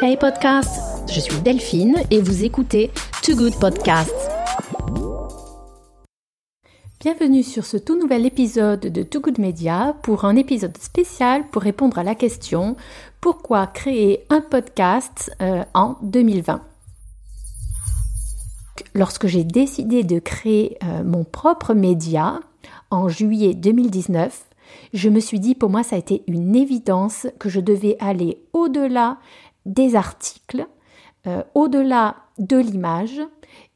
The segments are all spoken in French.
Hey podcast, je suis Delphine et vous écoutez Too Good Podcast. Bienvenue sur ce tout nouvel épisode de Too Good Media pour un épisode spécial pour répondre à la question pourquoi créer un podcast euh, en 2020 Lorsque j'ai décidé de créer euh, mon propre média en juillet 2019, je me suis dit pour moi ça a été une évidence que je devais aller au-delà des articles, euh, au-delà de l'image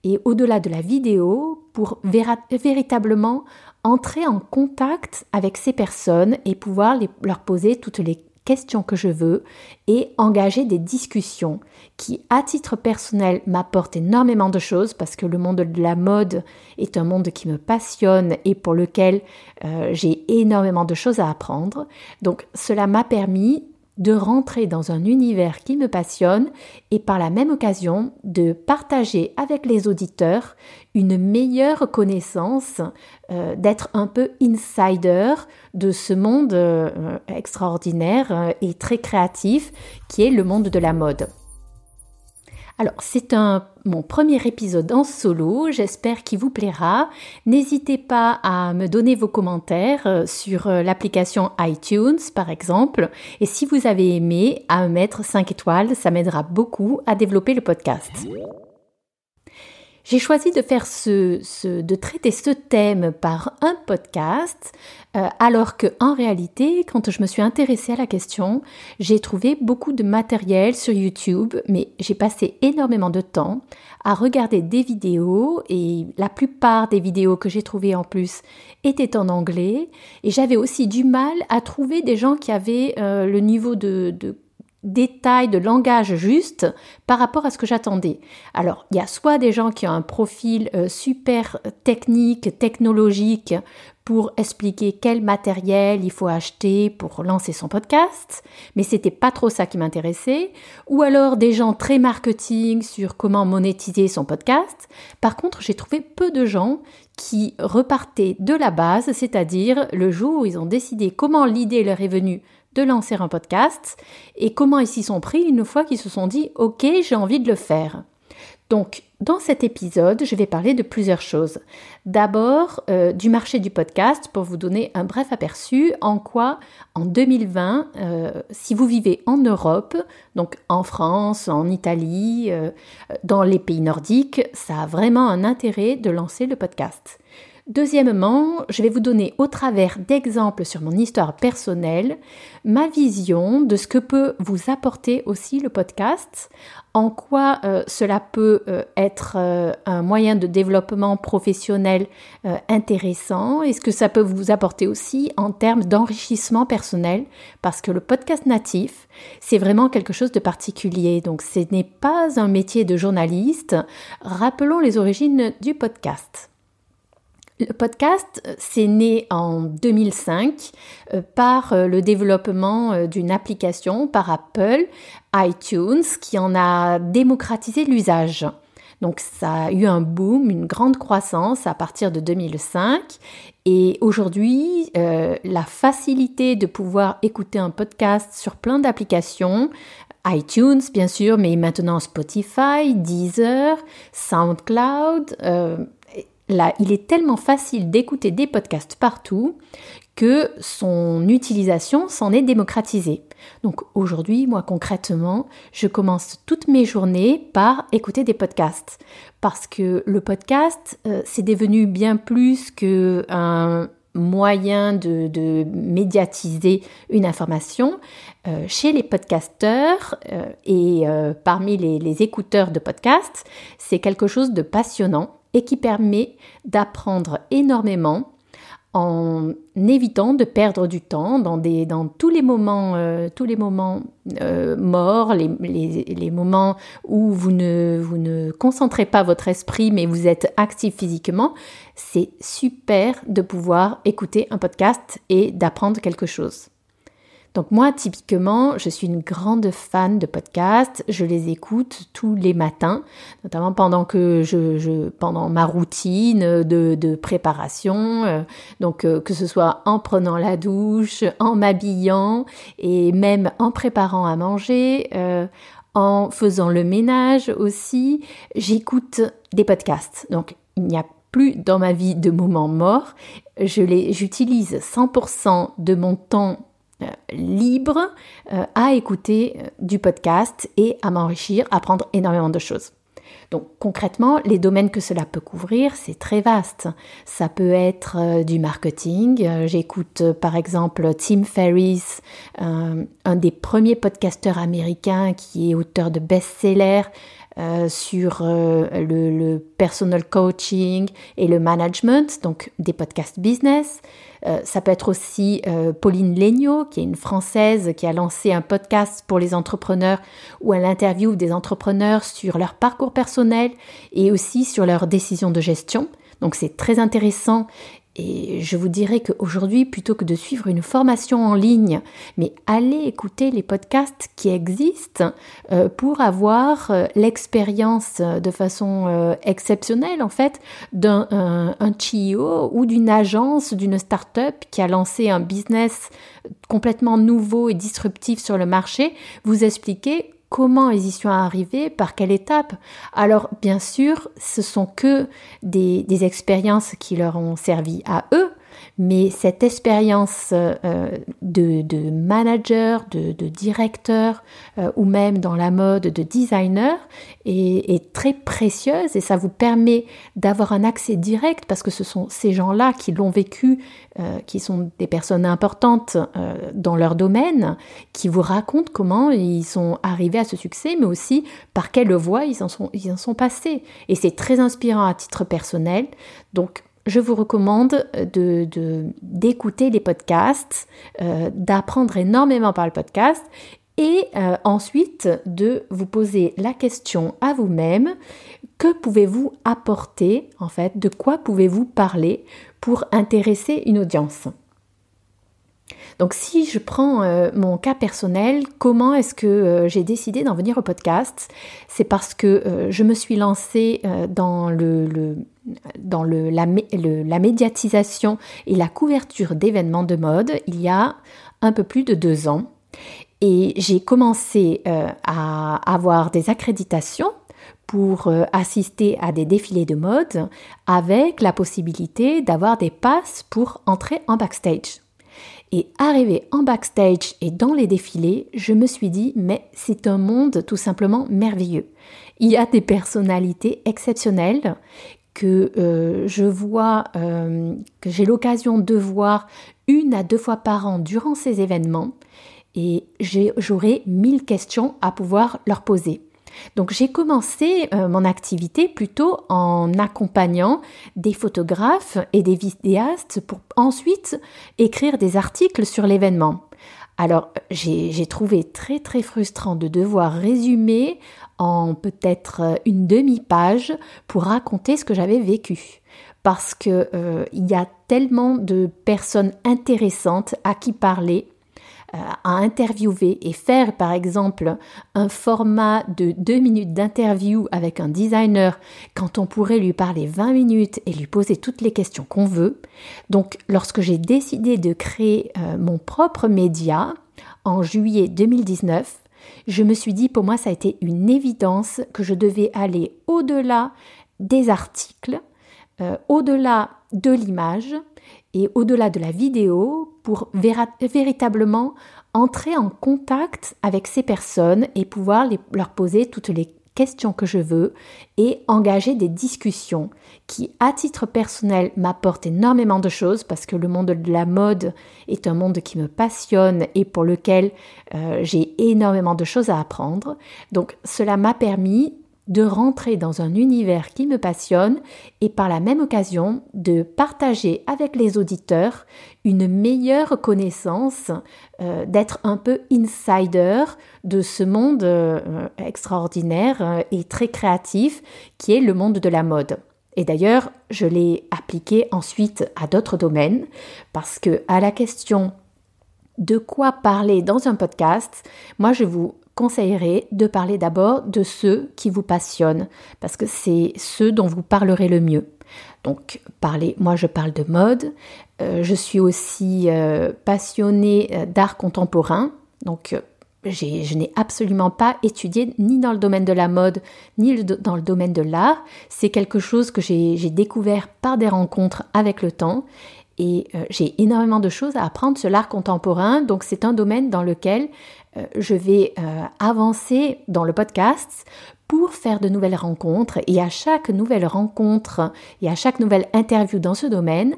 et au-delà de la vidéo pour véritablement entrer en contact avec ces personnes et pouvoir leur poser toutes les questions que je veux et engager des discussions qui, à titre personnel, m'apportent énormément de choses parce que le monde de la mode est un monde qui me passionne et pour lequel euh, j'ai énormément de choses à apprendre. Donc cela m'a permis de rentrer dans un univers qui me passionne et par la même occasion de partager avec les auditeurs une meilleure connaissance, euh, d'être un peu insider de ce monde euh, extraordinaire euh, et très créatif qui est le monde de la mode. Alors, c'est un mon premier épisode en solo, j'espère qu'il vous plaira. N'hésitez pas à me donner vos commentaires euh, sur euh, l'application iTunes par exemple et si vous avez aimé, à me mettre 5 étoiles, ça m'aidera beaucoup à développer le podcast. J'ai choisi de faire ce, de traiter ce thème par un podcast, euh, alors que en réalité, quand je me suis intéressée à la question, j'ai trouvé beaucoup de matériel sur YouTube, mais j'ai passé énormément de temps à regarder des vidéos et la plupart des vidéos que j'ai trouvées en plus étaient en anglais et j'avais aussi du mal à trouver des gens qui avaient euh, le niveau de, de détails de langage juste par rapport à ce que j'attendais. Alors, il y a soit des gens qui ont un profil euh, super technique, technologique pour expliquer quel matériel il faut acheter pour lancer son podcast, mais c'était pas trop ça qui m'intéressait, ou alors des gens très marketing sur comment monétiser son podcast. Par contre, j'ai trouvé peu de gens qui repartaient de la base, c'est-à-dire le jour où ils ont décidé comment l'idée leur est venue de lancer un podcast et comment ils s'y sont pris une fois qu'ils se sont dit OK, j'ai envie de le faire. Donc, dans cet épisode, je vais parler de plusieurs choses. D'abord, euh, du marché du podcast pour vous donner un bref aperçu en quoi, en 2020, euh, si vous vivez en Europe, donc en France, en Italie, euh, dans les pays nordiques, ça a vraiment un intérêt de lancer le podcast. Deuxièmement, je vais vous donner au travers d'exemples sur mon histoire personnelle ma vision de ce que peut vous apporter aussi le podcast, en quoi euh, cela peut euh, être euh, un moyen de développement professionnel intéressant et ce que ça peut vous apporter aussi en termes d'enrichissement personnel, parce que le podcast natif, c'est vraiment quelque chose de particulier. Donc ce n'est pas un métier de journaliste. Rappelons les origines du podcast. Le podcast, euh, c'est né en 2005 euh, par euh, le développement d'une application par Apple, iTunes, qui en a démocratisé l'usage. Donc ça a eu un boom, une grande croissance à partir de 2005. Et aujourd'hui, la facilité de pouvoir écouter un podcast sur plein d'applications, iTunes bien sûr, mais maintenant Spotify, Deezer, SoundCloud, là, il est tellement facile d'écouter des podcasts partout que son utilisation s'en est démocratisée. Donc aujourd'hui, moi concrètement, je commence toutes mes journées par écouter des podcasts. Parce que le podcast, euh, c'est devenu bien plus qu'un moyen de, médiatiser une information. Euh, chez les podcasteurs euh, et parmi les, les écouteurs de podcasts, c'est quelque chose de passionnant et qui permet d'apprendre énormément en évitant de perdre du temps dans, des, dans tous les moments, euh, tous les moments euh, morts, les, les, moments où vous ne, vous ne concentrez pas votre esprit mais vous êtes actif physiquement, c'est super de pouvoir écouter un podcast et d'apprendre quelque chose. Donc moi, typiquement, je suis une grande fan de podcasts. Je les écoute tous les matins, notamment pendant que je, pendant ma routine de, préparation. Euh, donc euh, que ce soit en prenant la douche, en m'habillant et même en préparant à manger. Euh, en faisant le ménage aussi, j'écoute des podcasts. Donc il n'y a plus dans ma vie de moments morts. Je les, j'utilise 100% de mon temps libre euh, à écouter euh, du podcast et à m'enrichir, apprendre énormément de choses. Donc concrètement, les domaines que cela peut couvrir, c'est très vaste. Ça peut être du marketing. J'écoute par exemple Tim Ferriss, un des premiers podcasteurs américains qui est auteur de best-sellers euh, sur euh, le, personal coaching et le management, donc des podcasts business. Euh, ça peut être aussi Pauline Legnaud, qui est une Française qui a lancé un podcast pour les entrepreneurs où elle interviewe des entrepreneurs sur leur parcours personnel et aussi sur leurs décisions de gestion. Donc c'est très intéressant et je vous dirais qu'aujourd'hui, plutôt que de suivre une formation en ligne, mais allez écouter les podcasts qui existent euh, pour avoir euh, l'expérience euh, de façon exceptionnelle, en fait, d'un un, CEO ou d'une agence, d'une start-up qui a lancé un business complètement nouveau et disruptif sur le marché, vous expliquer comment ils y sont arrivés, par quelle étape. Alors bien sûr, ce sont que des, des expériences qui leur ont servi à eux, mais cette expérience euh, de, manager, de, directeur euh, ou même dans la mode de designer est, très précieuse et ça vous permet d'avoir un accès direct parce que ce sont ces gens-là qui l'ont vécu, euh, qui sont des personnes importantes dans leur domaine, qui vous racontent comment ils sont arrivés à ce succès, mais aussi par quelle voie ils en sont, ils en sont passés. Et c'est très inspirant à titre personnel. Donc je vous recommande de, d'écouter les podcasts, euh, d'apprendre énormément par le podcast et euh, ensuite de vous poser la question à vous-même, que pouvez-vous apporter en fait, de quoi pouvez-vous parler pour intéresser une audience? Donc si je prends euh, mon cas personnel, comment est-ce que j'ai décidé d'en venir au podcast? C'est parce que je me suis lancée dans le, dans la, médiatisation et la couverture d'événements de mode il y a un peu plus de deux ans. Et j'ai commencé euh, à avoir des accréditations pour euh, assister à des défilés de mode avec la possibilité d'avoir des passes pour entrer en backstage. Et arrivé en backstage et dans les défilés, je me suis dit, mais c'est un monde tout simplement merveilleux. Il y a des personnalités exceptionnelles que euh, je vois, euh, que j'ai l'occasion de voir une à deux fois par an durant ces événements et j'aurai mille questions à pouvoir leur poser. Donc j'ai commencé euh, mon activité plutôt en accompagnant des photographes et des vidéastes pour ensuite écrire des articles sur l'événement. Alors j'ai trouvé très très frustrant de devoir résumer en peut-être euh, une demi-page pour raconter ce que j'avais vécu. Parce que euh, il y a tellement de personnes intéressantes à qui parler, euh, à interviewer et faire par exemple un format de deux minutes d'interview avec un designer quand on pourrait lui parler 20 minutes et lui poser toutes les questions qu'on veut. Donc lorsque j'ai décidé de créer mon propre média en juillet 2019, je me suis dit, pour moi, ça a été une évidence que je devais aller au-delà des articles, euh, au-delà de l'image et au-delà de la vidéo pour véritablement entrer en contact avec ces personnes et pouvoir leur poser toutes les questions que je veux et engager des discussions qui, à titre personnel, m'apportent énormément de choses parce que le monde de la mode est un monde qui me passionne et pour lequel euh, j'ai énormément de choses à apprendre. Donc cela m'a permis de rentrer dans un univers qui me passionne et par la même occasion de partager avec les auditeurs une meilleure connaissance, euh, d'être un peu insider de ce monde euh, extraordinaire euh, et très créatif qui est le monde de la mode. Et d'ailleurs, je l'ai appliqué ensuite à d'autres domaines parce que à la question de quoi parler dans un podcast, moi je vous conseillerais de parler d'abord de ceux qui vous passionnent, parce que c'est ceux dont vous parlerez le mieux. Donc, parler, moi je parle de mode, euh, je suis aussi euh, passionnée euh, d'art contemporain, donc je n'ai absolument pas étudié ni dans le domaine de la mode, ni dans le domaine de l'art. C'est quelque chose que j'ai découvert par des rencontres avec le temps. Et j'ai énormément de choses à apprendre sur l'art contemporain. Donc c'est un domaine dans lequel je vais avancer dans le podcast pour faire de nouvelles rencontres et à chaque nouvelle rencontre et à chaque nouvelle interview dans ce domaine,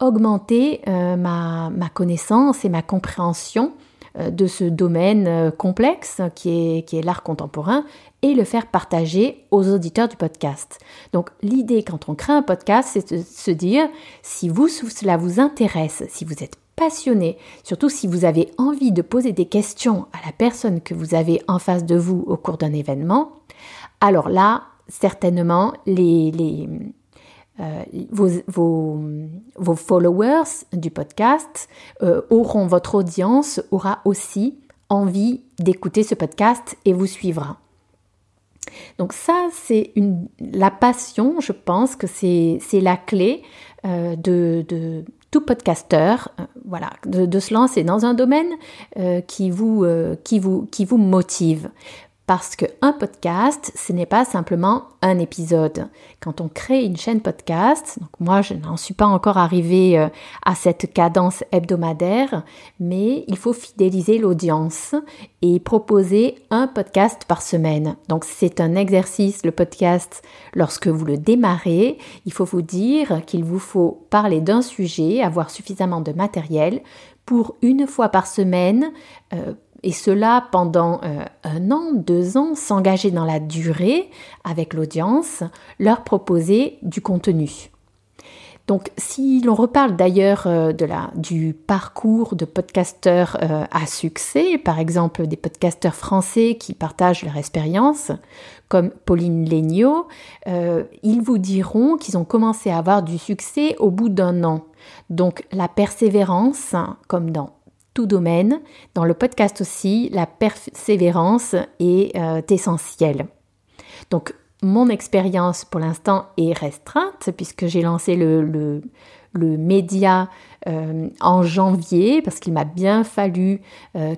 augmenter euh, ma, connaissance et ma compréhension euh, de ce domaine euh, complexe qui est, qui est l'art contemporain et le faire partager aux auditeurs du podcast. Donc l'idée quand on crée un podcast, c'est de se dire si vous cela vous intéresse, si vous êtes passionné, surtout si vous avez envie de poser des questions à la personne que vous avez en face de vous au cours d'un événement, alors là, certainement, euh, vos, followers du podcast euh, auront, votre audience aura aussi envie d'écouter ce podcast et vous suivra. Donc ça, c'est la passion, je pense que c'est la clé euh, de, tout podcasteur, voilà, de, se lancer dans un domaine qui, vous, qui, vous, qui vous motive. Parce qu'un podcast, ce n'est pas simplement un épisode. Quand on crée une chaîne podcast, donc moi je n'en suis pas encore arrivée euh, à cette cadence hebdomadaire, mais il faut fidéliser l'audience et proposer un podcast par semaine. Donc c'est un exercice, le podcast, lorsque vous le démarrez, il faut vous dire qu'il vous faut parler d'un sujet, avoir suffisamment de matériel pour une fois par semaine euh, et cela pendant euh, un an, deux ans, s'engager dans la durée avec l'audience, leur proposer du contenu. Donc si l'on reparle d'ailleurs euh, de du parcours de podcasteurs euh, à succès, par exemple des podcasteurs français qui partagent leur expérience, comme Pauline Legnaud, ils vous diront qu'ils ont commencé à avoir du succès au bout d'un an. Donc la persévérance, comme dans domaine. Dans le podcast aussi, la persévérance est euh, essentielle. Donc, mon expérience pour l'instant est restreinte puisque j'ai lancé le, le, le média euh, en janvier parce qu'il m'a bien fallu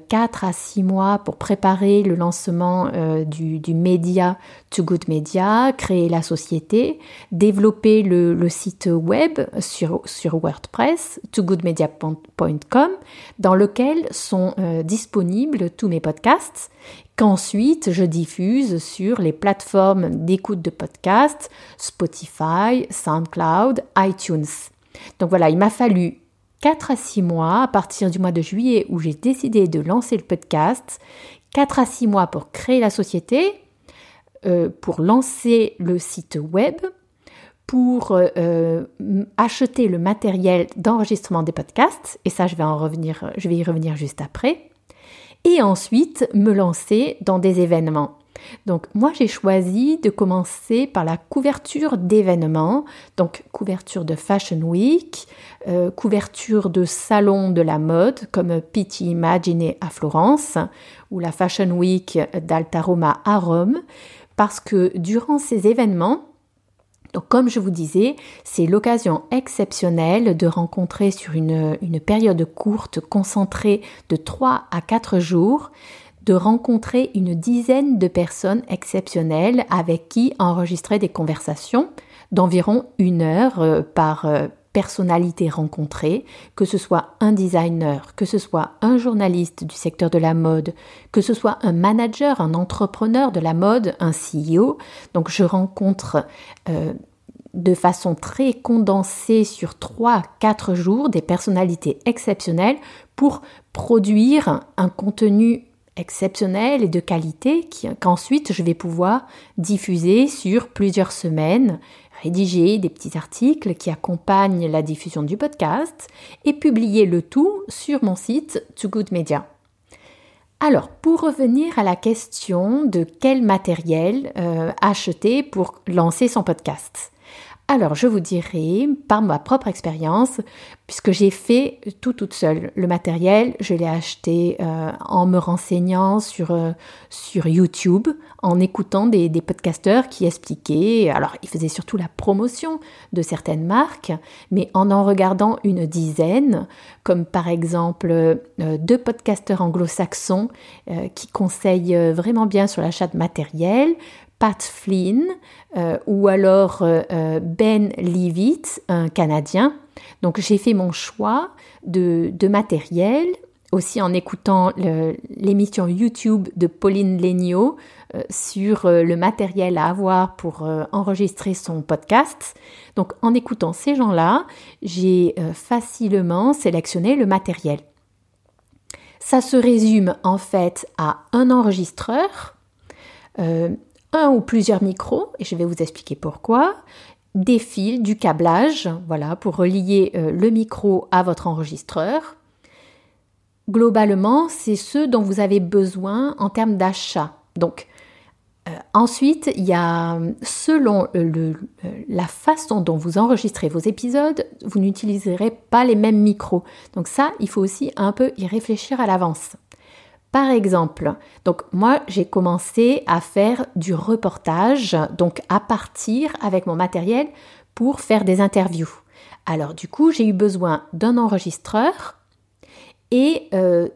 4 euh, à 6 mois pour préparer le lancement euh, du, média To Good Media, créer la société, développer le, site web sur, sur WordPress, togoodmedia.com, dans lequel sont disponibles tous mes podcasts qu'ensuite je diffuse sur les plateformes d'écoute de podcasts Spotify, SoundCloud, iTunes. Donc voilà, il m'a fallu 4 à 6 mois. À partir du mois de juillet où j'ai décidé de lancer le podcast, 4 à 6 mois pour créer la société, euh, pour lancer le site web, pour euh, euh, acheter le matériel d'enregistrement des podcasts, et ça je vais en revenir, je vais y revenir juste après, et ensuite me lancer dans des événements. Donc moi j'ai choisi de commencer par la couverture d'événements, donc couverture de Fashion Week, euh, couverture de salons de la mode comme Pitti Imagine à Florence ou la Fashion Week d'Altaroma à Rome, parce que durant ces événements, donc, comme je vous disais, c'est l'occasion exceptionnelle de rencontrer sur une, une, période courte, concentrée de 3 à 4 jours, de rencontrer une dizaine de personnes exceptionnelles avec qui enregistrer des conversations d'environ une heure euh, par euh, personnalité rencontrée, que ce soit un designer, que ce soit un journaliste du secteur de la mode, que ce soit un manager, un entrepreneur de la mode, un CEO. Donc je rencontre euh, de façon très condensée sur 3-4 jours des personnalités exceptionnelles pour produire un contenu exceptionnel et de qualité qu'ensuite je vais pouvoir diffuser sur plusieurs semaines, rédiger des petits articles qui accompagnent la diffusion du podcast et publier le tout sur mon site To Good Media. Alors, pour revenir à la question de quel matériel euh, acheter pour lancer son podcast. Alors, je vous dirai par ma propre expérience, puisque j'ai fait tout toute seule. Le matériel, je l'ai acheté euh, en me renseignant sur, euh, sur YouTube, en écoutant des, des, podcasteurs qui expliquaient, alors ils faisaient surtout la promotion de certaines marques, mais en en regardant une dizaine, comme par exemple euh, deux podcasteurs anglo-saxons qui conseillent vraiment bien sur l'achat de matériel, Pat Flynn euh, ou alors euh, euh, Ben Leavitt, un Canadien. Donc j'ai fait mon choix de, matériel, aussi en écoutant l'émission YouTube de Pauline Legnaud sur le matériel à avoir pour enregistrer son podcast. Donc en écoutant ces gens-là, j'ai facilement sélectionné le matériel. Ça se résume en fait à un enregistreur, un ou plusieurs micros, et je vais vous expliquer pourquoi, des fils, du câblage, voilà, pour relier euh, le micro à votre enregistreur. Globalement, c'est ce dont vous avez besoin en termes d'achat. Donc, euh, ensuite, il y a, selon le, la façon dont vous enregistrez vos épisodes, vous n'utiliserez pas les mêmes micros. Donc ça, il faut aussi un peu y réfléchir à l'avance. Par exemple, donc moi j'ai commencé à faire du reportage, donc à partir avec mon matériel pour faire des interviews. Alors du coup j'ai eu besoin d'un enregistreur et euh,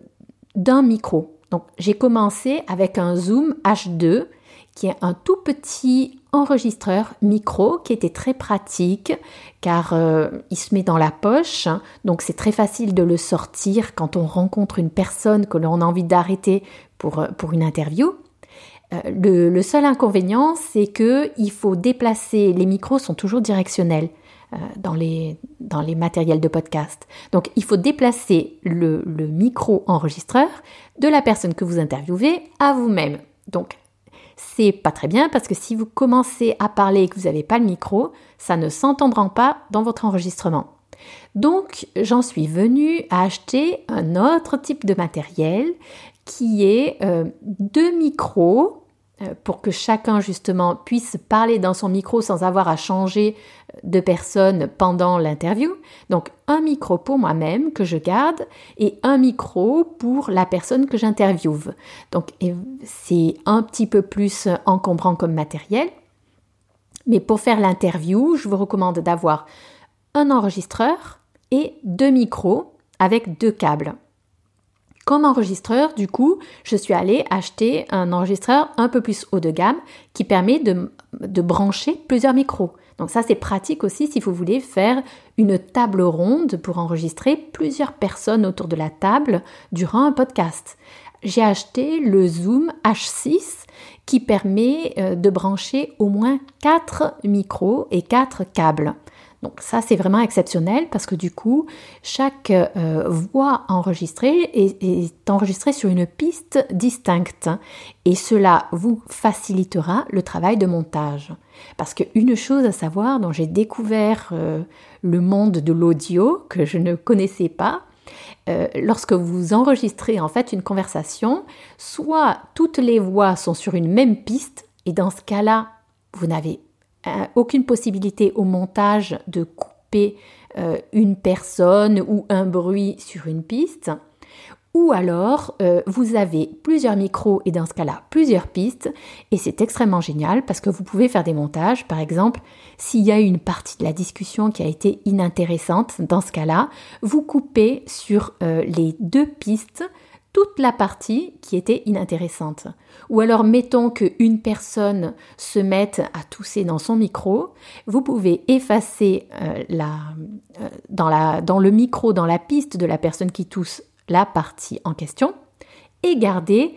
d'un micro. Donc j'ai commencé avec un Zoom H2 qui est un tout petit enregistreur micro qui était très pratique car euh, il se met dans la poche, donc c'est très facile de le sortir quand on rencontre une personne que l'on a envie d'arrêter pour, euh, pour une interview. Euh, le, le, seul inconvénient, c'est que il faut déplacer, les micros sont toujours directionnels dans les, dans les matériels de podcast. Donc il faut déplacer le, le micro enregistreur de la personne que vous interviewez à vous-même. Donc c'est pas très bien parce que si vous commencez à parler et que vous n'avez pas le micro, ça ne s'entendra pas dans votre enregistrement. Donc j'en suis venue à acheter un autre type de matériel qui est euh, deux micros pour que chacun justement puisse parler dans son micro sans avoir à changer de personne pendant l'interview. Donc un micro pour moi-même que je garde et un micro pour la personne que j'interviewe. Donc c'est un petit peu plus encombrant comme matériel. Mais pour faire l'interview, je vous recommande d'avoir un enregistreur et deux micros avec deux câbles. Comme enregistreur, du coup, je suis allée acheter un enregistreur un peu plus haut de gamme qui permet de, brancher plusieurs micros. Donc ça, c'est pratique aussi si vous voulez faire une table ronde pour enregistrer plusieurs personnes autour de la table durant un podcast. J'ai acheté le Zoom H6 qui permet euh, de brancher au moins 4 micros et 4 câbles. Donc ça, c'est vraiment exceptionnel parce que du coup, chaque euh, voix enregistrée est, enregistrée sur une piste distincte et cela vous facilitera le travail de montage. Parce qu'une chose à savoir dont j'ai découvert euh, le monde de l'audio que je ne connaissais pas, euh, lorsque vous enregistrez en fait une conversation, soit toutes les voix sont sur une même piste et dans ce cas-là, vous n'avez aucune possibilité au montage de couper euh, une personne ou un bruit sur une piste. Ou alors, euh, vous avez plusieurs micros et dans ce cas-là, plusieurs pistes. Et c'est extrêmement génial parce que vous pouvez faire des montages. Par exemple, s'il y a une partie de la discussion qui a été inintéressante, dans ce cas-là, vous coupez sur les deux pistes toute la partie qui était inintéressante. Ou alors mettons qu'une personne se mette à tousser dans son micro, vous pouvez effacer euh, la, euh, dans, la, dans le micro, dans la piste de la personne qui tousse, la partie en question, et garder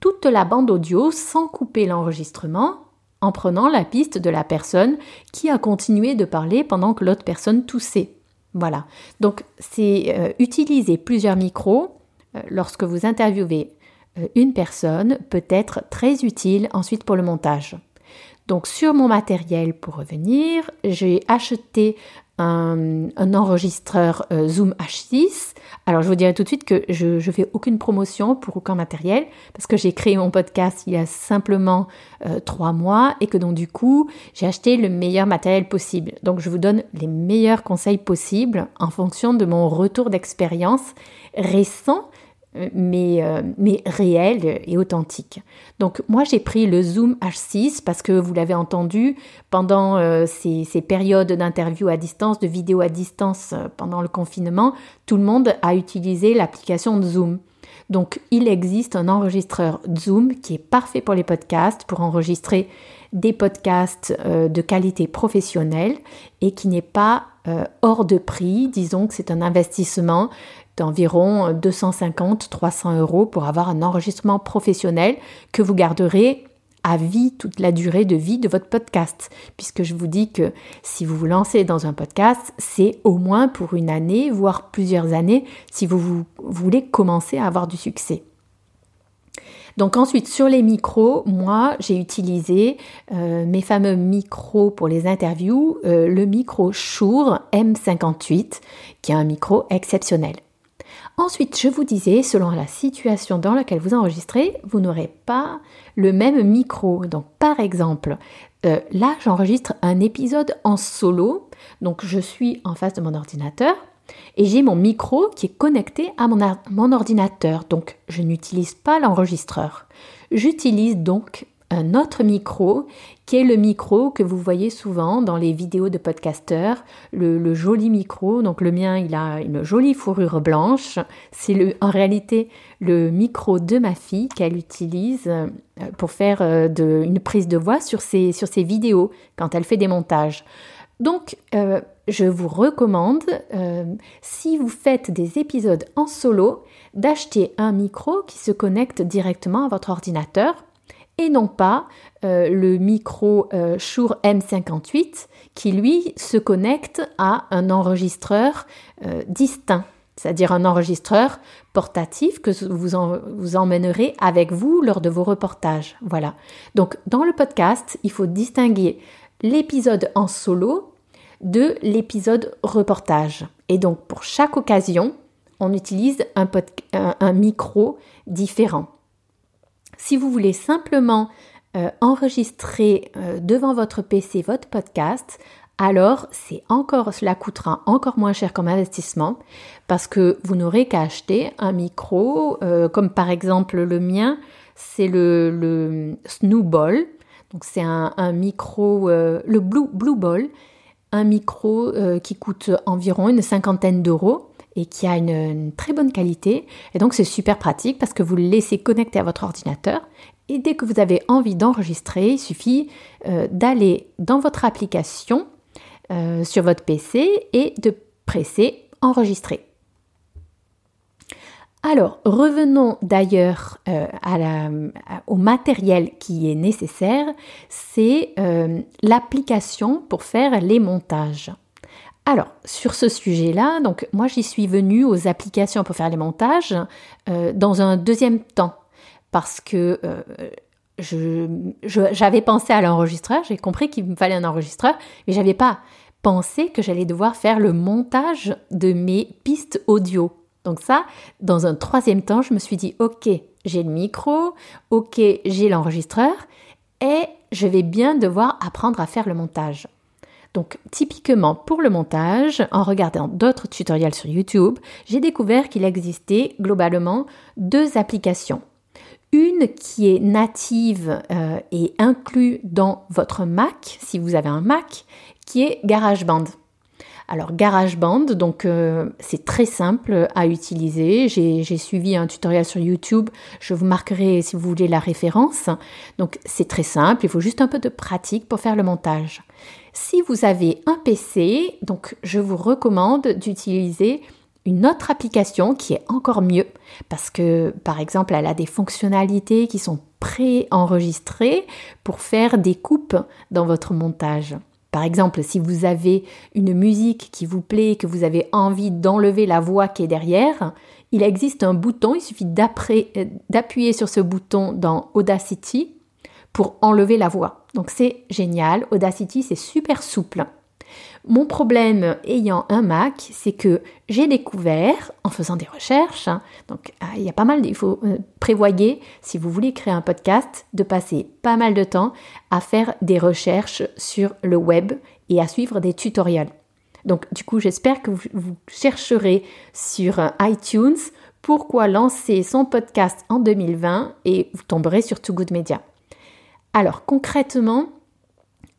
toute la bande audio sans couper l'enregistrement en prenant la piste de la personne qui a continué de parler pendant que l'autre personne toussait. Voilà. Donc c'est euh, utiliser plusieurs micros lorsque vous interviewez euh, une personne peut être très utile ensuite pour le montage. Donc sur mon matériel pour revenir, j'ai acheté un, enregistreur euh, Zoom H6. Alors je vous dirai tout de suite que je ne fais aucune promotion pour aucun matériel parce que j'ai créé mon podcast il y a simplement euh, trois mois et que donc du coup j'ai acheté le meilleur matériel possible. Donc je vous donne les meilleurs conseils possibles en fonction de mon retour d'expérience récent mais, euh, mais réel et authentique. Donc moi j'ai pris le Zoom H6 parce que vous l'avez entendu pendant euh, ces, ces, périodes d'interview à distance, de vidéo à distance euh, pendant le confinement, tout le monde a utilisé l'application Zoom. Donc il existe un enregistreur Zoom qui est parfait pour les podcasts, pour enregistrer des podcasts de qualité professionnelle et qui n'est pas hors de prix. Disons que c'est un investissement d'environ 250-300 euros pour avoir un enregistrement professionnel que vous garderez à vie toute la durée de vie de votre podcast. Puisque je vous dis que si vous vous lancez dans un podcast, c'est au moins pour une année, voire plusieurs années, si vous, voulez commencer à avoir du succès. Donc ensuite, sur les micros, moi, j'ai utilisé euh, mes fameux micros pour les interviews, euh, le micro Shure M58, qui est un micro exceptionnel. Ensuite, je vous disais, selon la situation dans laquelle vous enregistrez, vous n'aurez pas le même micro. Donc, par exemple, euh, là, j'enregistre un épisode en solo. Donc, je suis en face de mon ordinateur et j'ai mon micro qui est connecté à mon, mon ordinateur. Donc, je n'utilise pas l'enregistreur. J'utilise donc un autre micro qui est le micro que vous voyez souvent dans les vidéos de podcasteurs, le, joli micro. Donc le mien, il a une jolie fourrure blanche. C'est en réalité le micro de ma fille qu'elle utilise euh, pour faire euh, une prise de voix sur ses, vidéos quand elle fait des montages. Donc, euh, je vous recommande, si vous faites des épisodes en solo, d'acheter un micro qui se connecte directement à votre ordinateur et non pas euh, le micro euh, Shure M58 qui lui se connecte à un enregistreur euh, distinct, c'est-à-dire un enregistreur portatif que vous, vous emmènerez avec vous lors de vos reportages. Voilà. Donc dans le podcast, il faut distinguer l'épisode en solo de l'épisode reportage. Et donc pour chaque occasion, on utilise un micro différent. Si vous voulez simplement euh, enregistrer euh, devant votre PC votre podcast, alors cela coûtera encore moins cher comme investissement parce que vous n'aurez qu'à acheter un micro, euh, comme par exemple le mien, c'est le, Snowball. Donc c'est un, micro, le Blue Ball, un micro qui coûte environ une cinquantaine d'euros et qui a une, très bonne qualité. Et donc c'est super pratique parce que vous le laissez connecter à votre ordinateur et dès que vous avez envie d'enregistrer, il suffit euh, d'aller dans votre application euh, sur votre PC et de presser enregistrer. Alors, revenons d'ailleurs euh, au matériel qui est nécessaire, c'est l'application pour faire les montages. Alors, sur ce sujet-là, donc moi j'y suis venue aux applications pour faire les montages euh, dans un deuxième temps parce que euh, j'avais pensé à l'enregistreur, j'ai compris qu'il me fallait un enregistreur, mais j'avais pas pensé que j'allais devoir faire le montage de mes pistes audio. Donc ça, dans un troisième temps, je me suis dit, ok, j'ai le micro, ok, j'ai l'enregistreur, et je vais bien devoir apprendre à faire le montage. Donc typiquement pour le montage, en regardant d'autres tutoriels sur YouTube, j'ai découvert qu'il existait globalement deux applications. Une qui est native euh, et inclue dans votre Mac, si vous avez un Mac, qui est GarageBand. Alors GarageBand, donc euh, c'est très simple à utiliser. J'ai suivi un tutoriel sur YouTube. Je vous marquerai si vous voulez la référence. Donc c'est très simple. Il faut juste un peu de pratique pour faire le montage. Si vous avez un PC, donc je vous recommande d'utiliser une autre application qui est encore mieux parce que par exemple elle a des fonctionnalités qui sont pré-enregistrées pour faire des coupes dans votre montage. Par exemple, si vous avez une musique qui vous plaît, que vous avez envie d'enlever la voix qui est derrière, il existe un bouton, il suffit d'appuyer sur ce bouton dans Audacity pour enlever la voix. Donc c'est génial, Audacity c'est super souple. Mon problème ayant un Mac, c'est que j'ai découvert, en faisant des recherches, hein, donc ah, il y a pas mal, il faut euh, prévoyer, si vous voulez créer un podcast, de passer pas mal de temps à faire des recherches sur le web et à suivre des tutoriels. Donc du coup, j'espère que vous, chercherez sur euh, iTunes pourquoi lancer son podcast en 2020 et vous tomberez sur Too Good Media. Alors concrètement,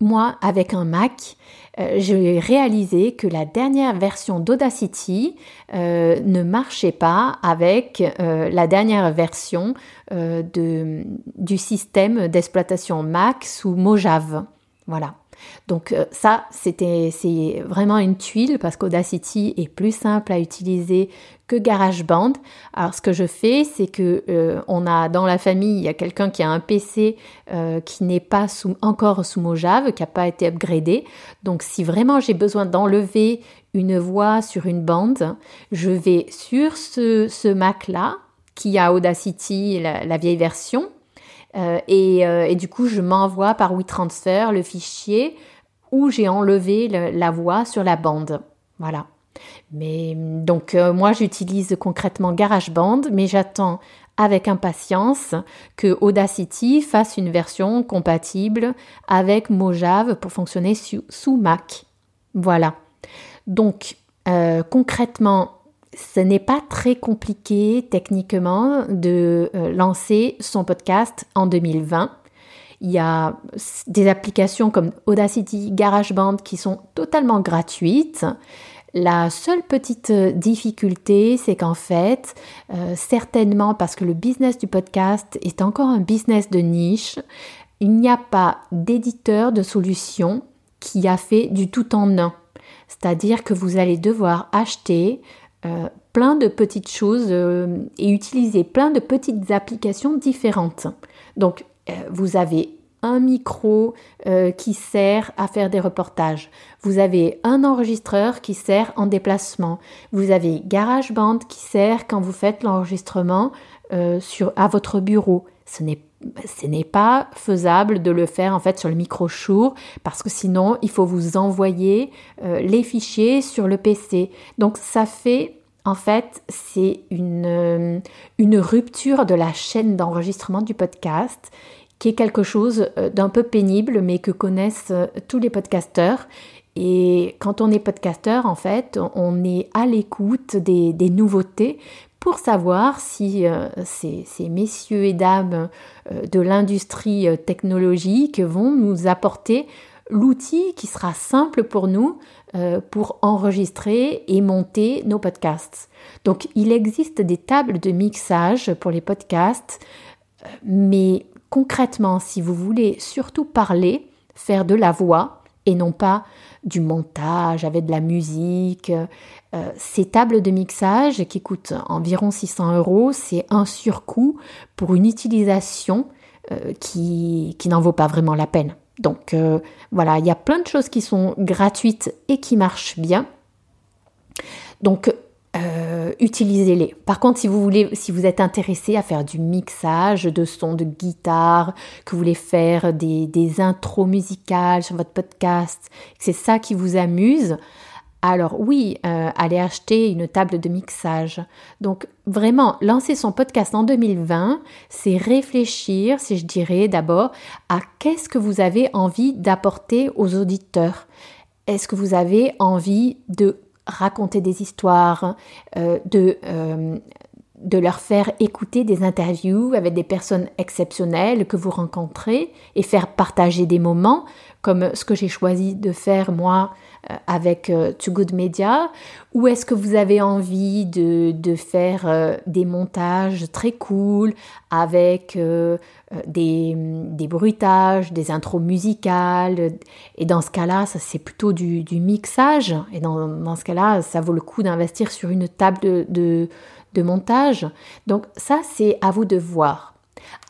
moi, avec un Mac, euh, j'ai réalisé que la dernière version d'Audacity euh, ne marchait pas avec euh, la dernière version du système d'exploitation Mac sous Mojave. Voilà. Donc euh, ça, c'était c'est vraiment une tuile parce qu'Audacity est plus simple à utiliser que GarageBand. Alors ce que je fais, c'est que euh, on a dans la famille, il y a quelqu'un qui a un PC euh, qui n'est pas encore sous Mojave, qui n'a pas été upgradé. Donc si vraiment j'ai besoin d'enlever une voix sur une bande, je vais sur ce, Mac là qui a Audacity, la vieille version, euh, euh, et, du coup, je m'envoie par WeTransfer le fichier où j'ai enlevé la voix sur la bande. Voilà. Mais donc euh, moi j'utilise concrètement GarageBand, mais j'attends avec impatience que Audacity fasse une version compatible avec Mojave pour fonctionner sous, Mac. Voilà. Donc concrètement, ce n'est pas très compliqué techniquement de euh, lancer son podcast en 2020. Il y a des applications comme Audacity, GarageBand qui sont totalement gratuites. La seule petite difficulté, c'est qu'en fait, euh, certainement parce que le business du podcast est encore un business de niche, il n'y a pas d'éditeur de solution qui a fait du tout en un. C'est-à-dire que vous allez devoir acheter euh, plein de petites choses euh, et utiliser plein de petites applications différentes. Donc, euh, vous avez un micro qui sert à faire des reportages. Vous avez un enregistreur qui sert en déplacement. Vous avez GarageBand qui sert quand vous faites l'enregistrement à votre bureau. Ce n'est pas faisable de le faire en fait sur le micro Shure parce que sinon il faut vous envoyer euh, les fichiers sur le PC. Donc ça fait en fait c'est une, euh, une rupture de la chaîne d'enregistrement du podcast qui est quelque chose euh, d'un peu pénible mais que connaissent tous les podcasteurs. Et quand on est podcasteur, en fait, on est à l'écoute des, des nouveautés pour savoir si euh, ces, messieurs et dames euh, de l'industrie euh, technologique vont nous apporter l'outil qui sera simple pour nous pour enregistrer et monter nos podcasts. Donc il existe des tables de mixage pour les podcasts, mais concrètement, si vous voulez surtout parler, faire de la voix et non pas du montage avec de la musique, euh, ces tables de mixage qui coûtent environ 600 euros, c'est un surcoût pour une utilisation euh, qui, n'en vaut pas vraiment la peine. Donc euh, voilà, il y a plein de choses qui sont gratuites et qui marchent bien. Donc utilisez-les. Par contre, si vous voulez, si vous êtes intéressé à faire du mixage de sons de guitare, que vous voulez faire des, des intros musicales sur votre podcast, c'est ça qui vous amuse, alors oui, euh, aller acheter une table de mixage. Donc vraiment, lancer son podcast en 2020, c'est réfléchir, si je dirais d'abord, à qu'est-ce que vous avez envie d'apporter aux auditeurs? Est-ce que vous avez envie de raconter des histoires, euh, de, euh, de leur faire écouter des interviews avec des personnes exceptionnelles que vous rencontrez et faire partager des moments, comme ce que j'ai choisi de faire moi euh, avec euh, Too Good Media Ou est-ce que vous avez envie de, de faire euh, des montages très cool avec des, des, bruitages, des intros musicales? Et dans ce cas-là, ça c'est plutôt du, du, mixage. Et dans, dans ce cas-là, ça vaut le coup d'investir sur une table de, de, de montage. Donc ça, c'est à vous de voir.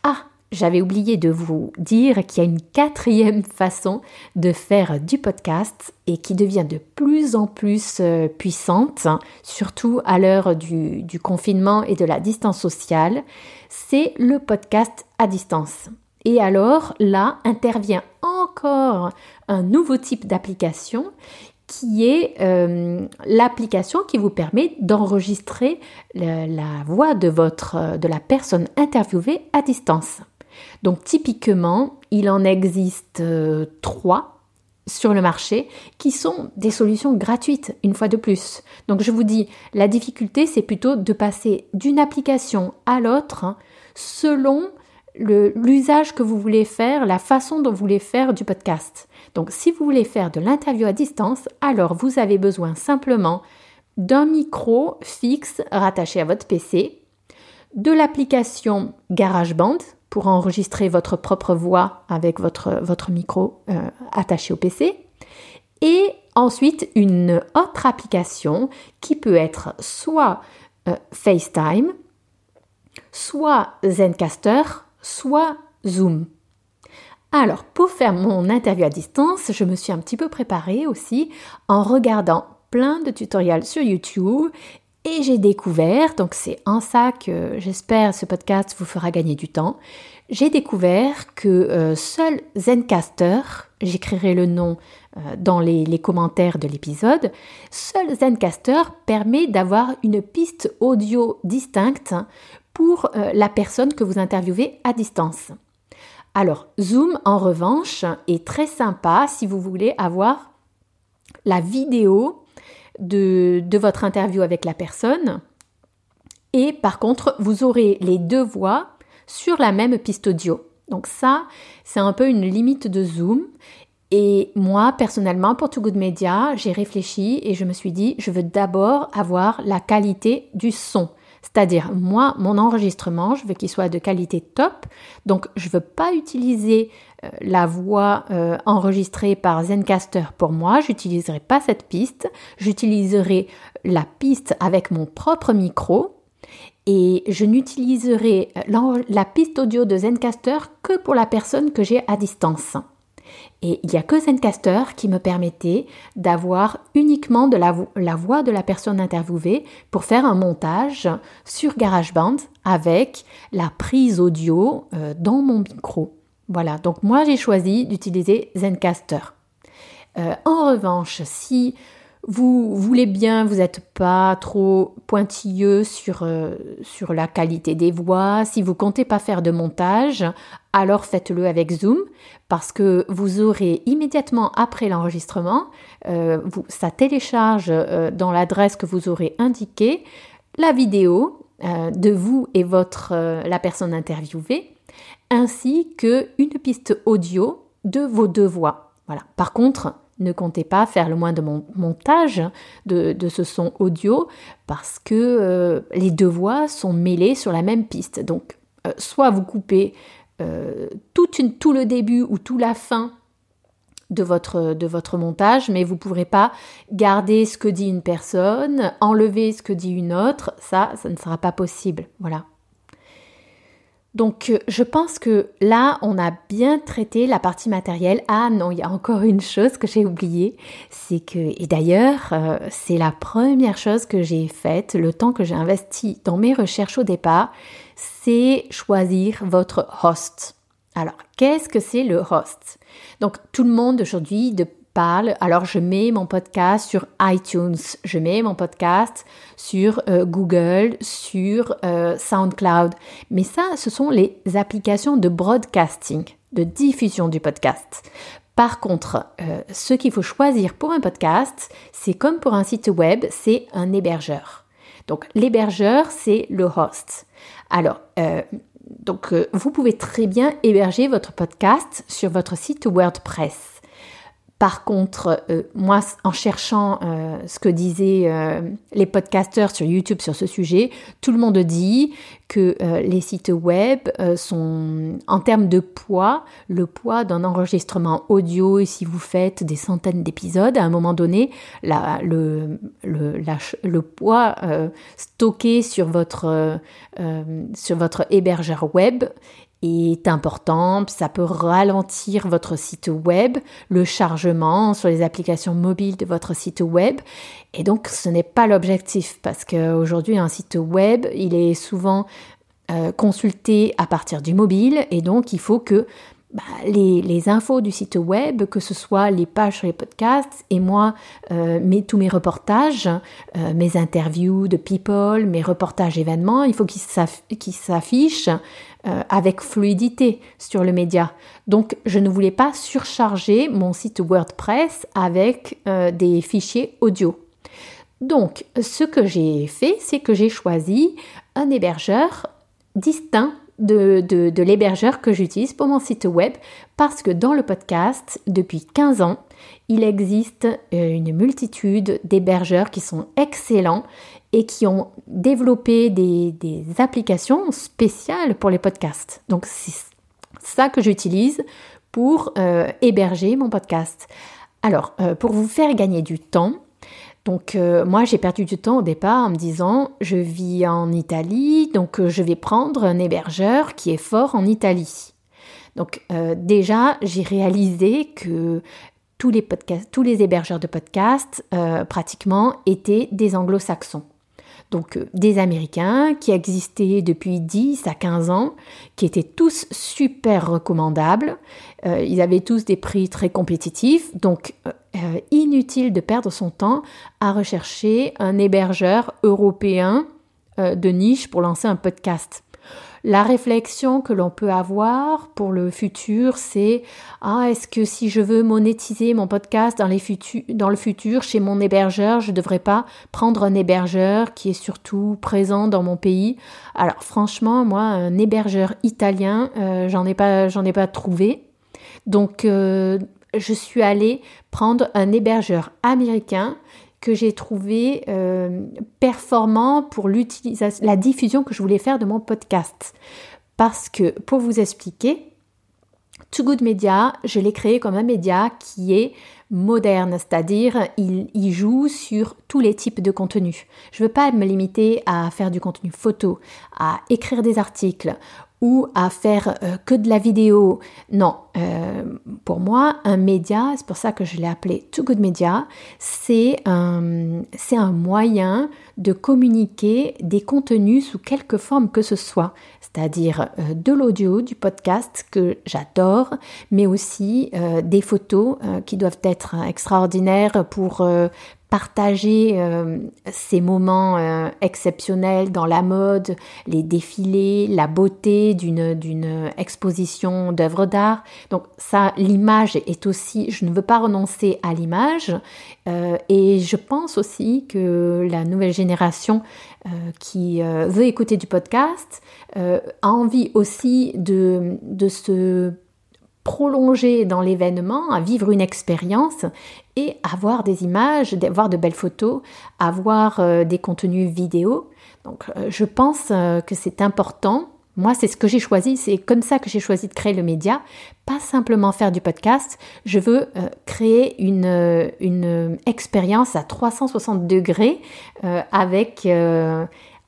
Ah, j'avais oublié de vous dire qu'il y a une quatrième façon de faire du podcast et qui devient de plus en plus euh, puissante, surtout à l'heure du, confinement et de la distance sociale, c'est le podcast à distance. Et alors là intervient encore un nouveau type d'application qui est euh, l'application qui vous permet d'enregistrer la voix de, votre, de la personne interviewée à distance. Donc typiquement, il en existe euh, trois sur le marché qui sont des solutions gratuites, une fois de plus. Donc je vous dis, la difficulté, c'est plutôt de passer d'une application à l'autre hein, selon l'usage que vous voulez faire, la façon dont vous voulez faire du podcast. Donc si vous voulez faire de l'interview à distance, alors vous avez besoin simplement d'un micro fixe rattaché à votre PC, de l'application GarageBand pour enregistrer votre propre voix avec votre, votre micro euh, attaché au PC, et ensuite une autre application qui peut être soit euh, FaceTime, soit Zencaster, soit Zoom. Alors, pour faire mon interview à distance, je me suis un petit peu préparée aussi en regardant plein de tutoriels sur YouTube et j'ai découvert, donc c'est en ça que j'espère ce podcast vous fera gagner du temps, j'ai découvert que euh, seul Zencaster, j'écrirai le nom euh, dans les, les, commentaires de l'épisode, seul Zencaster permet d'avoir une piste audio distincte pour euh, la personne que vous interviewez à distance. Alors, Zoom, en revanche, est très sympa si vous voulez avoir la vidéo de, votre interview avec la personne. Et par contre, vous aurez les deux voix sur la même piste audio. Donc ça, c'est un peu une limite de Zoom. Et moi, personnellement, pour Too Good Media, j'ai réfléchi et je me suis dit, je veux d'abord avoir la qualité du son. C'est-à-dire, moi, mon enregistrement, je veux qu'il soit de qualité top. Donc, je ne veux pas utiliser euh, la voix euh, enregistrée par Zencaster pour moi. J'utiliserai pas cette piste. J'utiliserai la piste avec mon propre micro. Et je n'utiliserai euh, la piste audio de Zencaster que pour la personne que j'ai à distance. Et il n'y a que Zencaster qui me permettait d'avoir uniquement la, voix de la personne interviewée pour faire un montage sur GarageBand avec la prise audio euh, dans mon micro. Voilà, donc moi j'ai choisi d'utiliser Zencaster. Euh, en revanche, si vous voulez bien, vous n'êtes pas trop pointilleux sur, euh, sur la qualité des voix, si vous comptez pas faire de montage, alors faites-le avec Zoom parce que vous aurez immédiatement après l'enregistrement, euh, ça télécharge euh, dans l'adresse que vous aurez indiquée la vidéo de vous et votre la personne interviewée, ainsi que une piste audio de vos deux voix. Voilà. Par contre, ne comptez pas faire le moins de montage de, ce son audio parce que euh, les deux voix sont mêlées sur la même piste. Donc, euh, soit vous coupez euh, tout le début ou tout la fin de votre, de votre montage, mais vous ne pourrez pas garder ce que dit une personne, enlever ce que dit une autre. Ça, ça ne sera pas possible. Voilà. Donc euh, je pense que là, on a bien traité la partie matérielle. Ah non, il y a encore une chose que j'ai oubliée, c'est que, et d'ailleurs, euh, c'est la première chose que j'ai faite, le temps que j'ai investi dans mes recherches au départ, c'est choisir votre host. Alors, qu'est-ce que c'est le host? Donc, tout le monde aujourd'hui, de alors je mets mon podcast sur iTunes, je mets mon podcast sur euh, Google, sur euh, SoundCloud. Mais ça, ce sont les applications de broadcasting, de diffusion du podcast. Par contre, euh, ce qu'il faut choisir pour un podcast, c'est comme pour un site web, c'est un hébergeur. Donc l'hébergeur, c'est le host. Alors, donc vous pouvez très bien héberger votre podcast sur votre site WordPress. Par contre, euh, moi, en cherchant euh, ce que disaient euh, les podcasteurs sur YouTube sur ce sujet, tout le monde dit que les sites web sont, en termes de poids, le poids d'un enregistrement audio, et si vous faites des centaines d'épisodes, à un moment donné, le, poids stocké sur votre, sur votre hébergeur web est important, ça peut ralentir votre site web, le chargement sur les applications mobiles de votre site web. Et donc ce n'est pas l'objectif parce qu'aujourd'hui un site web, il est souvent euh, consulté à partir du mobile et donc il faut que bah, les, infos du site web, que ce soit les pages sur les podcasts, et moi, euh, tous mes reportages, euh, mes interviews de people, mes reportages événements, il faut qu'ils s'affichent euh, avec fluidité sur le média. Donc, je ne voulais pas surcharger mon site WordPress avec des fichiers audio. Donc, ce que j'ai fait, c'est que j'ai choisi un hébergeur distinct de, l'hébergeur que j'utilise pour mon site web parce que dans le podcast, depuis 15 ans, il existe euh, une multitude d'hébergeurs qui sont excellents et qui ont développé des, applications spéciales pour les podcasts. Donc c'est ça que j'utilise pour euh, héberger mon podcast. Alors, euh, pour vous faire gagner du temps, donc euh, moi j'ai perdu du temps au départ en me disant je vis en Italie, donc euh, je vais prendre un hébergeur qui est fort en Italie. Donc euh, déjà j'ai réalisé que tous les, podcasts, tous les hébergeurs de podcasts pratiquement étaient des anglo-saxons donc des Américains qui existaient depuis 10 à 15 ans, qui étaient tous super recommandables. Ils avaient tous des prix très compétitifs, donc euh, inutile de perdre son temps à rechercher un hébergeur européen de niche pour lancer un podcast. La réflexion que l'on peut avoir pour le futur, c'est ah, est-ce que si je veux monétiser mon podcast dans, le futur chez mon hébergeur, je ne devrais pas prendre un hébergeur qui est surtout présent dans mon pays? Alors franchement, moi, un hébergeur italien, euh, j'en ai pas, ai pas trouvé. Donc, euh, je suis allée prendre un hébergeur américain que j'ai trouvé euh, performant pour la diffusion que je voulais faire de mon podcast. Parce que, pour vous expliquer, Too Good Media, je l'ai créé comme un média qui est moderne, c'est-à-dire il, il, joue sur tous les types de contenus. Je ne veux pas me limiter à faire du contenu photo, à écrire des articles ou à faire euh, que de la vidéo. Non, euh, pour moi, un média, c'est pour ça que je l'ai appelé Too Good Media, c'est un, c'est un moyen de communiquer des contenus sous quelque forme que ce soit, c'est-à-dire euh, de l'audio, du podcast que j'adore, mais aussi des photos qui doivent être extraordinaires pour partager euh, ces moments euh, exceptionnels dans la mode, les défilés, la beauté d'une exposition d'œuvres d'art. Donc ça, l'image est aussi, je ne veux pas renoncer à l'image euh, et je pense aussi que la nouvelle génération qui veut écouter du podcast a envie aussi de, de se prolonger dans l'événement, à vivre une expérience avoir des images, avoir de belles photos, avoir euh, des contenus vidéo. Donc euh, je pense euh, que c'est important. Moi, c'est ce que j'ai choisi, c'est comme ça que j'ai choisi de créer le média, pas simplement faire du podcast, je veux créer une, une expérience à 360 degrés avec,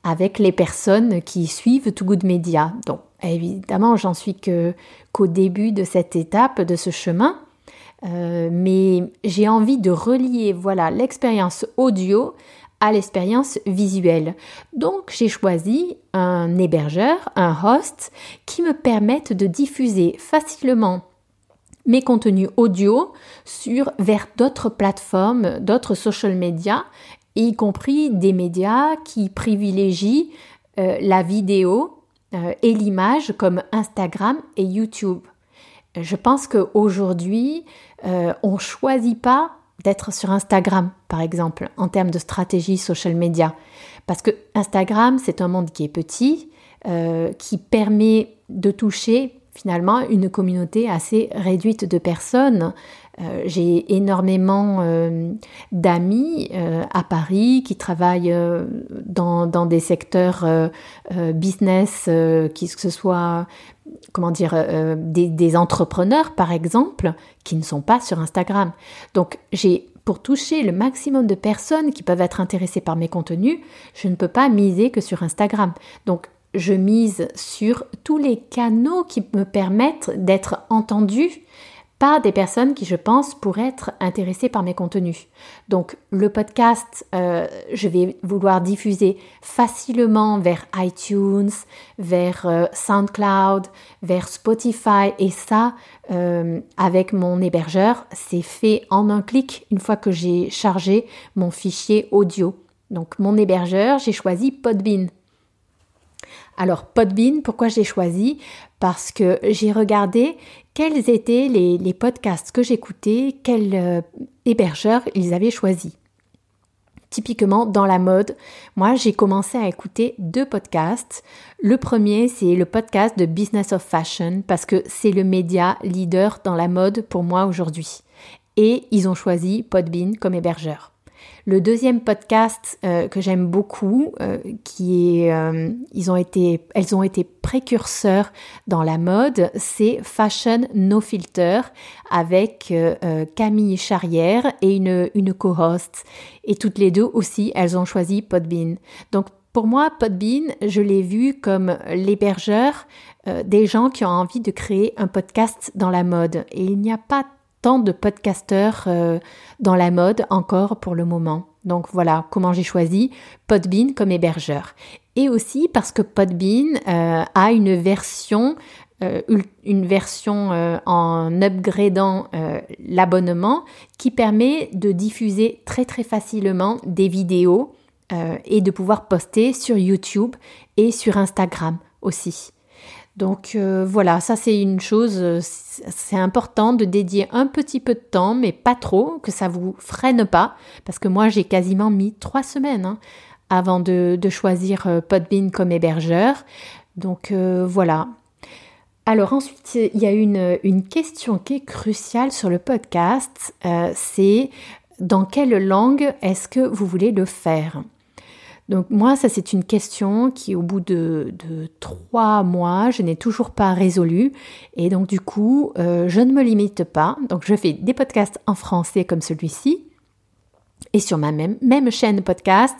avec les personnes qui suivent Too Good Media. Donc évidemment, j'en suis qu'au début de cette étape, de ce chemin. Euh, mais j'ai envie de relier voilà l'expérience audio à l'expérience visuelle. Donc j'ai choisi un hébergeur, un host qui me permette de diffuser facilement mes contenus audio sur vers d'autres plateformes, d'autres social media, y compris des médias qui privilégient euh, la vidéo euh, et l'image comme Instagram et YouTube. Je pense qu'aujourd'hui, euh, on ne choisit pas d'être sur Instagram, par exemple, en termes de stratégie social media. Parce que Instagram, c'est un monde qui est petit, euh, qui permet de toucher finalement une communauté assez réduite de personnes. Euh, j'ai énormément euh, d'amis euh, à Paris qui travaillent dans, des secteurs business, que ce soit comment dire, des, des, entrepreneurs par exemple, qui ne sont pas sur Instagram. Donc j'ai pour toucher le maximum de personnes qui peuvent être intéressées par mes contenus, je ne peux pas miser que sur Instagram. Donc je mise sur tous les canaux qui me permettent d'être entendue par des personnes qui, je pense, pourraient être intéressées par mes contenus. Donc, le podcast, euh, je vais vouloir diffuser facilement vers iTunes, vers euh, SoundCloud, vers Spotify, et ça, euh, avec mon hébergeur, c'est fait en un clic une fois que j'ai chargé mon fichier audio. Donc, mon hébergeur, j'ai choisi Podbean. Alors Podbean, pourquoi j'ai choisi? Parce que j'ai regardé quels étaient les, podcasts que j'écoutais, quel euh, hébergeur ils avaient choisi. Typiquement dans la mode, moi j'ai commencé à écouter deux podcasts. Le premier c'est le podcast de Business of Fashion parce que c'est le média leader dans la mode pour moi aujourd'hui. Et ils ont choisi Podbean comme hébergeur. Le deuxième podcast euh, que j'aime beaucoup, euh, qui est, euh, ils ont été, elles ont été précurseurs dans la mode, c'est Fashion No Filter avec Camille Charrière et une, une co-host. Et toutes les deux aussi, elles ont choisi Podbean. Donc pour moi, Podbean, je l'ai vu comme l'hébergeur des gens qui ont envie de créer un podcast dans la mode. Et il n'y a pas tant de podcasteurs euh, dans la mode encore pour le moment. Donc voilà comment j'ai choisi Podbean comme hébergeur. Et aussi parce que Podbean euh, a une version euh, une version en upgradant l'abonnement qui permet de diffuser très très facilement des vidéos et de pouvoir poster sur YouTube et sur Instagram aussi. Donc euh, voilà, ça c'est une chose, euh, c'est important de dédier un petit peu de temps, mais pas trop, que ça vous freine pas, parce que moi j'ai quasiment mis trois semaines hein, avant de, choisir euh, Podbean comme hébergeur. Donc voilà. Alors ensuite, il y a une, une, question qui est cruciale sur le podcast, c'est dans quelle langue est-ce que vous voulez le faire? Donc moi, ça c'est une question qui au bout de, trois mois, je n'ai toujours pas résolu. Et donc du coup, euh, je ne me limite pas. Donc je fais des podcasts en français comme celui-ci. Et sur ma même, chaîne podcast,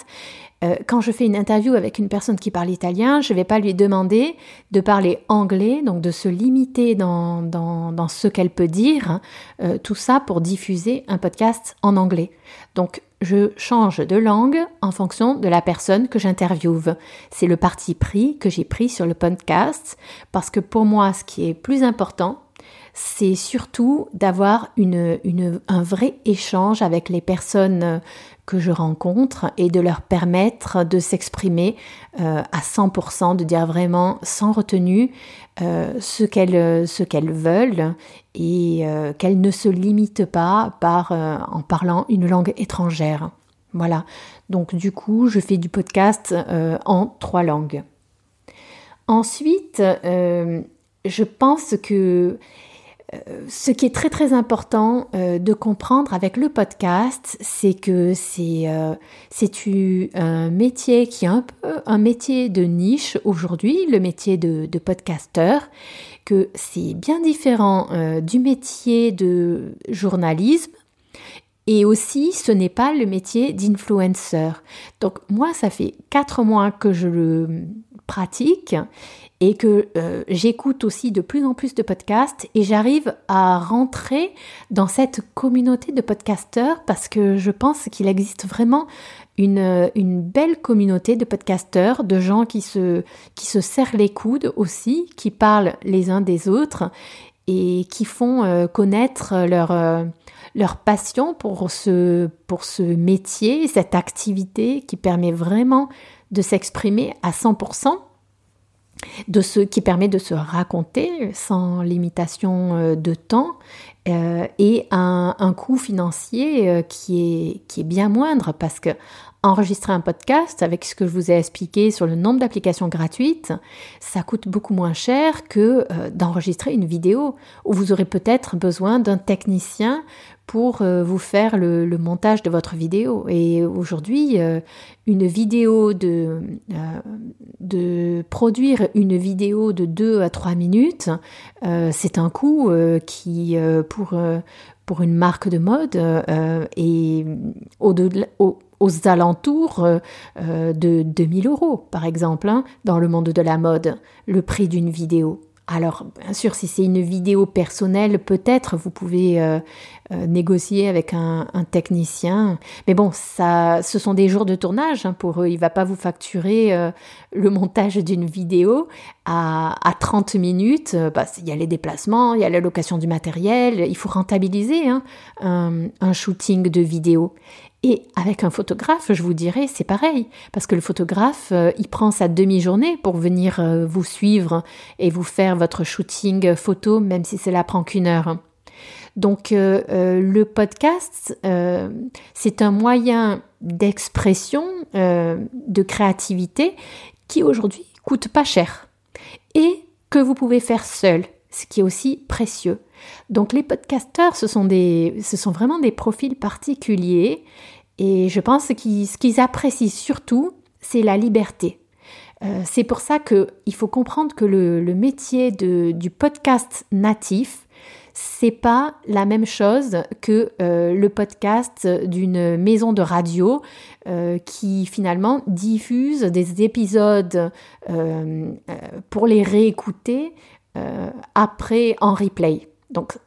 euh, quand je fais une interview avec une personne qui parle italien, je ne vais pas lui demander de parler anglais, donc de se limiter dans, dans, ce qu'elle peut dire, hein, euh, tout ça pour diffuser un podcast en anglais. Donc je change de langue en fonction de la personne que j'interviewe. C'est le parti pris que j'ai pris sur le podcast parce que pour moi, ce qui est plus important, c'est surtout d'avoir une, un vrai échange avec les personnes je rencontre et de leur permettre de s'exprimer euh, à 100%, de dire vraiment sans retenue euh, ce qu'elles ce qu'elles veulent et euh, qu'elles ne se limitent pas par en parlant une langue étrangère. Voilà. Donc du coup, je fais du podcast en trois langues. Ensuite, je pense que ce qui est très très important euh, de comprendre avec le podcast, c'est que c'est euh, un métier qui est un peu un métier de niche aujourd'hui, le métier de, podcasteur, que c'est bien différent euh, du métier de journalisme. Et aussi, ce n'est pas le métier d'influencer. Donc moi, ça fait quatre mois que je le pratique et que euh, j'écoute aussi de plus en plus de podcasts et j'arrive à rentrer dans cette communauté de podcasteurs parce que je pense qu'il existe vraiment une, une, belle communauté de podcasteurs, de gens qui se, qui se serrent les coudes aussi, qui parlent les uns des autres et qui font euh, connaître leur, euh, leur passion pour ce, pour ce métier, cette activité qui permet vraiment de s'exprimer à 100% de ce qui permet de se raconter sans limitation euh, de temps euh, et un, un coût financier euh, qui est, qui est bien moindre. Parce que enregistrer un podcast avec ce que je vous ai expliqué sur le nombre d'applications gratuites, ça coûte beaucoup moins cher que d'enregistrer une vidéo où vous aurez peut-être besoin d'un technicien pour euh, vous faire le, montage de votre vidéo. Et aujourd'hui, euh, une vidéo de, euh, de produire une vidéo de 2 à 3 minutes, c'est un coût qui, pour, pour une marque de mode, est au, aux, alentours de 2000 euros, par exemple, hein, dans le monde de la mode, le prix d'une vidéo. Alors, bien sûr, si c'est une vidéo personnelle, peut-être vous pouvez euh, euh, négocier avec un, technicien. Mais bon, ça, ce sont des jours de tournage hein, pour eux. Il va pas vous facturer euh, le montage d'une vidéo à, 30 minutes. il y a les déplacements, il y a la location du matériel. Il faut rentabiliser hein, un shooting de vidéo. Et avec un photographe, je vous dirais, c'est pareil, parce que le photographe, euh, il prend sa demi-journée pour venir euh, vous suivre et vous faire votre shooting photo, même si cela prend qu'une heure. Donc euh, le podcast, c'est un moyen d'expression, de créativité qui aujourd'hui coûte pas cher et que vous pouvez faire seul, ce qui est aussi précieux. Donc les podcasteurs, ce sont, vraiment des profils particuliers et je pense que ce qu'ils apprécient surtout, c'est la liberté. Euh, c'est pour ça qu'il faut comprendre que le, métier du podcast natif, c'est pas la même chose que euh, le podcast d'une maison de radio euh, qui finalement diffuse des épisodes pour les réécouter après en replay. Donc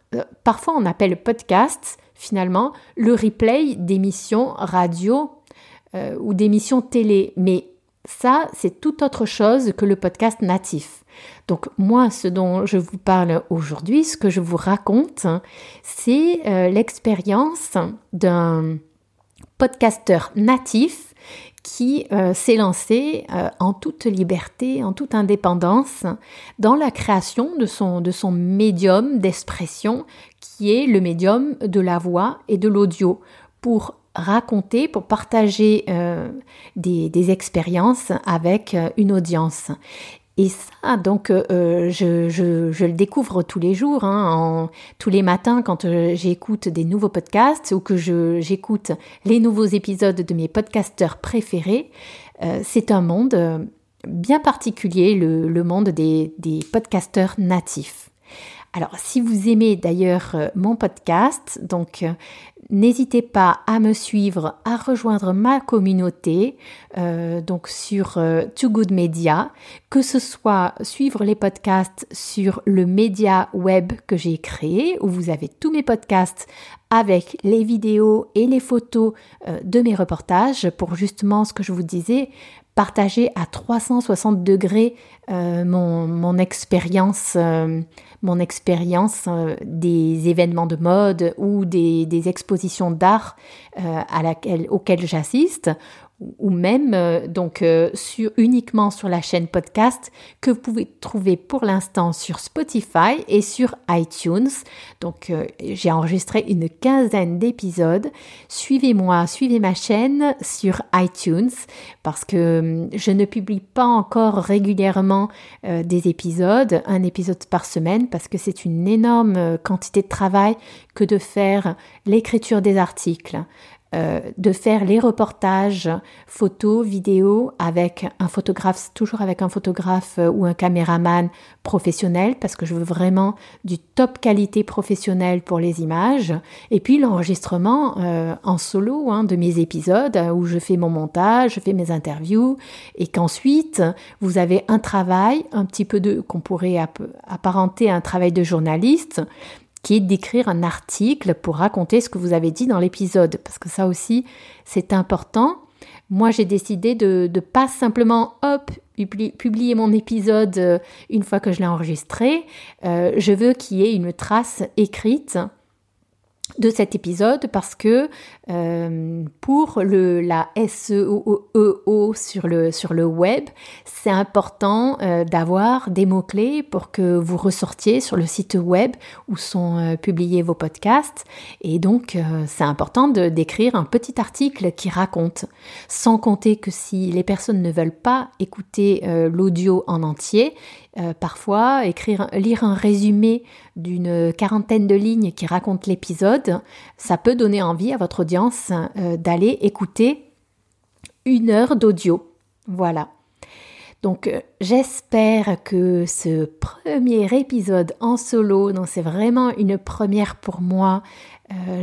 parfois on appelle podcast finalement le replay d'émissions radio euh, ou d'émissions télé. Mais ça, c'est tout autre chose que le podcast natif. Donc moi, ce dont je vous parle aujourd'hui, ce que je vous raconte, c'est euh, l'expérience d'un podcasteur natif qui euh, s'est lancé en toute liberté, en toute indépendance, dans la création de son, médium d'expression qui est le médium de la voix et de l'audio pour raconter, pour partager euh, des, expériences avec euh, une audience. Et ça, donc, euh, je, le découvre tous les jours, hein, tous les matins quand j'écoute des nouveaux podcasts ou que j'écoute les nouveaux épisodes de mes podcasteurs préférés. c'est un monde bien particulier, le, monde des, des podcasteurs natifs. Alors, si vous aimez d'ailleurs euh, mon podcast, donc euh, n'hésitez pas à me suivre, à rejoindre ma communauté, euh, donc sur Too Good Media, que ce soit suivre les podcasts sur le média web que j'ai créé, où vous avez tous mes podcasts avec les vidéos et les photos de mes reportages pour justement ce que je vous disais, partager à 360 degrés mon, mon expérience mon expérience euh, des événements de mode ou des, expositions d'art euh, auxquelles j'assiste ou même euh, donc euh, uniquement sur la chaîne podcast que vous pouvez trouver pour l'instant sur Spotify et sur iTunes. Donc euh, j'ai enregistré une quinzaine d'épisodes. Suivez-moi, suivez ma chaîne sur iTunes parce que hum, je ne publie pas encore régulièrement des épisodes, un épisode par semaine parce que c'est une énorme quantité de travail que de faire l'écriture des articles, euh, de faire les reportages photos, vidéos avec un photographe, toujours avec un photographe euh, ou un caméraman professionnel parce que je veux vraiment du top qualité professionnelle pour les images. Et puis l'enregistrement euh, en solo hein, de mes épisodes où je fais mon montage, je fais mes interviews et qu'ensuite vous avez un travail un petit peu de qu'on pourrait apparenter à un travail de journaliste qui est d'écrire un article pour raconter ce que vous avez dit dans l'épisode, parce que ça aussi, c'est important. Moi, j'ai décidé de ne pas simplement, hop, publier mon épisode euh, une fois que je l'ai enregistré. Euh, je veux qu'il y ait une trace écrite de cet épisode parce que euh, pour le, la SEO e sur le, web, c'est important euh, d'avoir des mots-clés pour que vous ressortiez sur le site web où sont euh, publiés vos podcasts. Et donc, c'est important de, d'écrire un petit article qui raconte, sans compter que si les personnes ne veulent pas écouter l'audio en entier, euh, parfois, écrire, lire un résumé d'une quarantaine de lignes qui raconte l'épisode, ça peut donner envie à votre audience euh, d'aller écouter une heure d'audio. Voilà. Donc euh, j'espère que ce premier épisode en solo, donc c'est vraiment une première pour moi,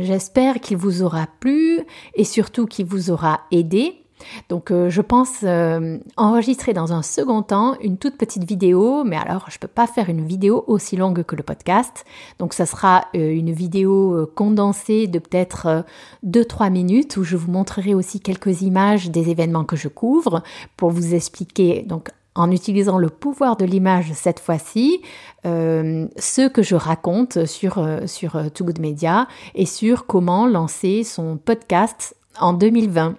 j'espère qu'il vous aura plu et surtout qu'il vous aura aidé. Donc euh, je pense euh, enregistrer dans un second temps une toute petite vidéo, mais alors je ne peux pas faire une vidéo aussi longue que le podcast. Donc ça sera euh, une vidéo condensée de peut-être 2-3 minutes où je vous montrerai aussi quelques images des événements que je couvre pour vous expliquer donc en utilisant le pouvoir de l'image cette fois-ci, ce que je raconte sur, sur Too Good Media et sur comment lancer son podcast en 2020.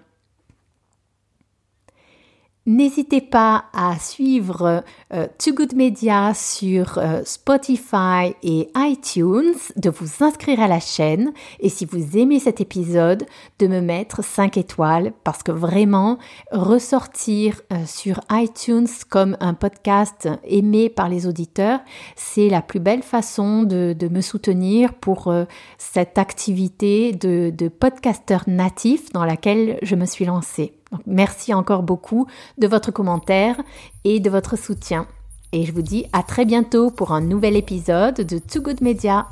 N'hésitez pas à suivre euh, Too Good Media sur euh, Spotify et iTunes, de vous inscrire à la chaîne. Et si vous aimez cet épisode, de me mettre 5 étoiles parce que vraiment ressortir euh, sur iTunes comme un podcast aimé par les auditeurs, c'est la plus belle façon de, me soutenir pour cette activité de, de podcasteur natif dans laquelle je me suis lancée merci encore beaucoup de votre commentaire et de votre soutien. Et je vous dis à très bientôt pour un nouvel épisode de Too Good Media.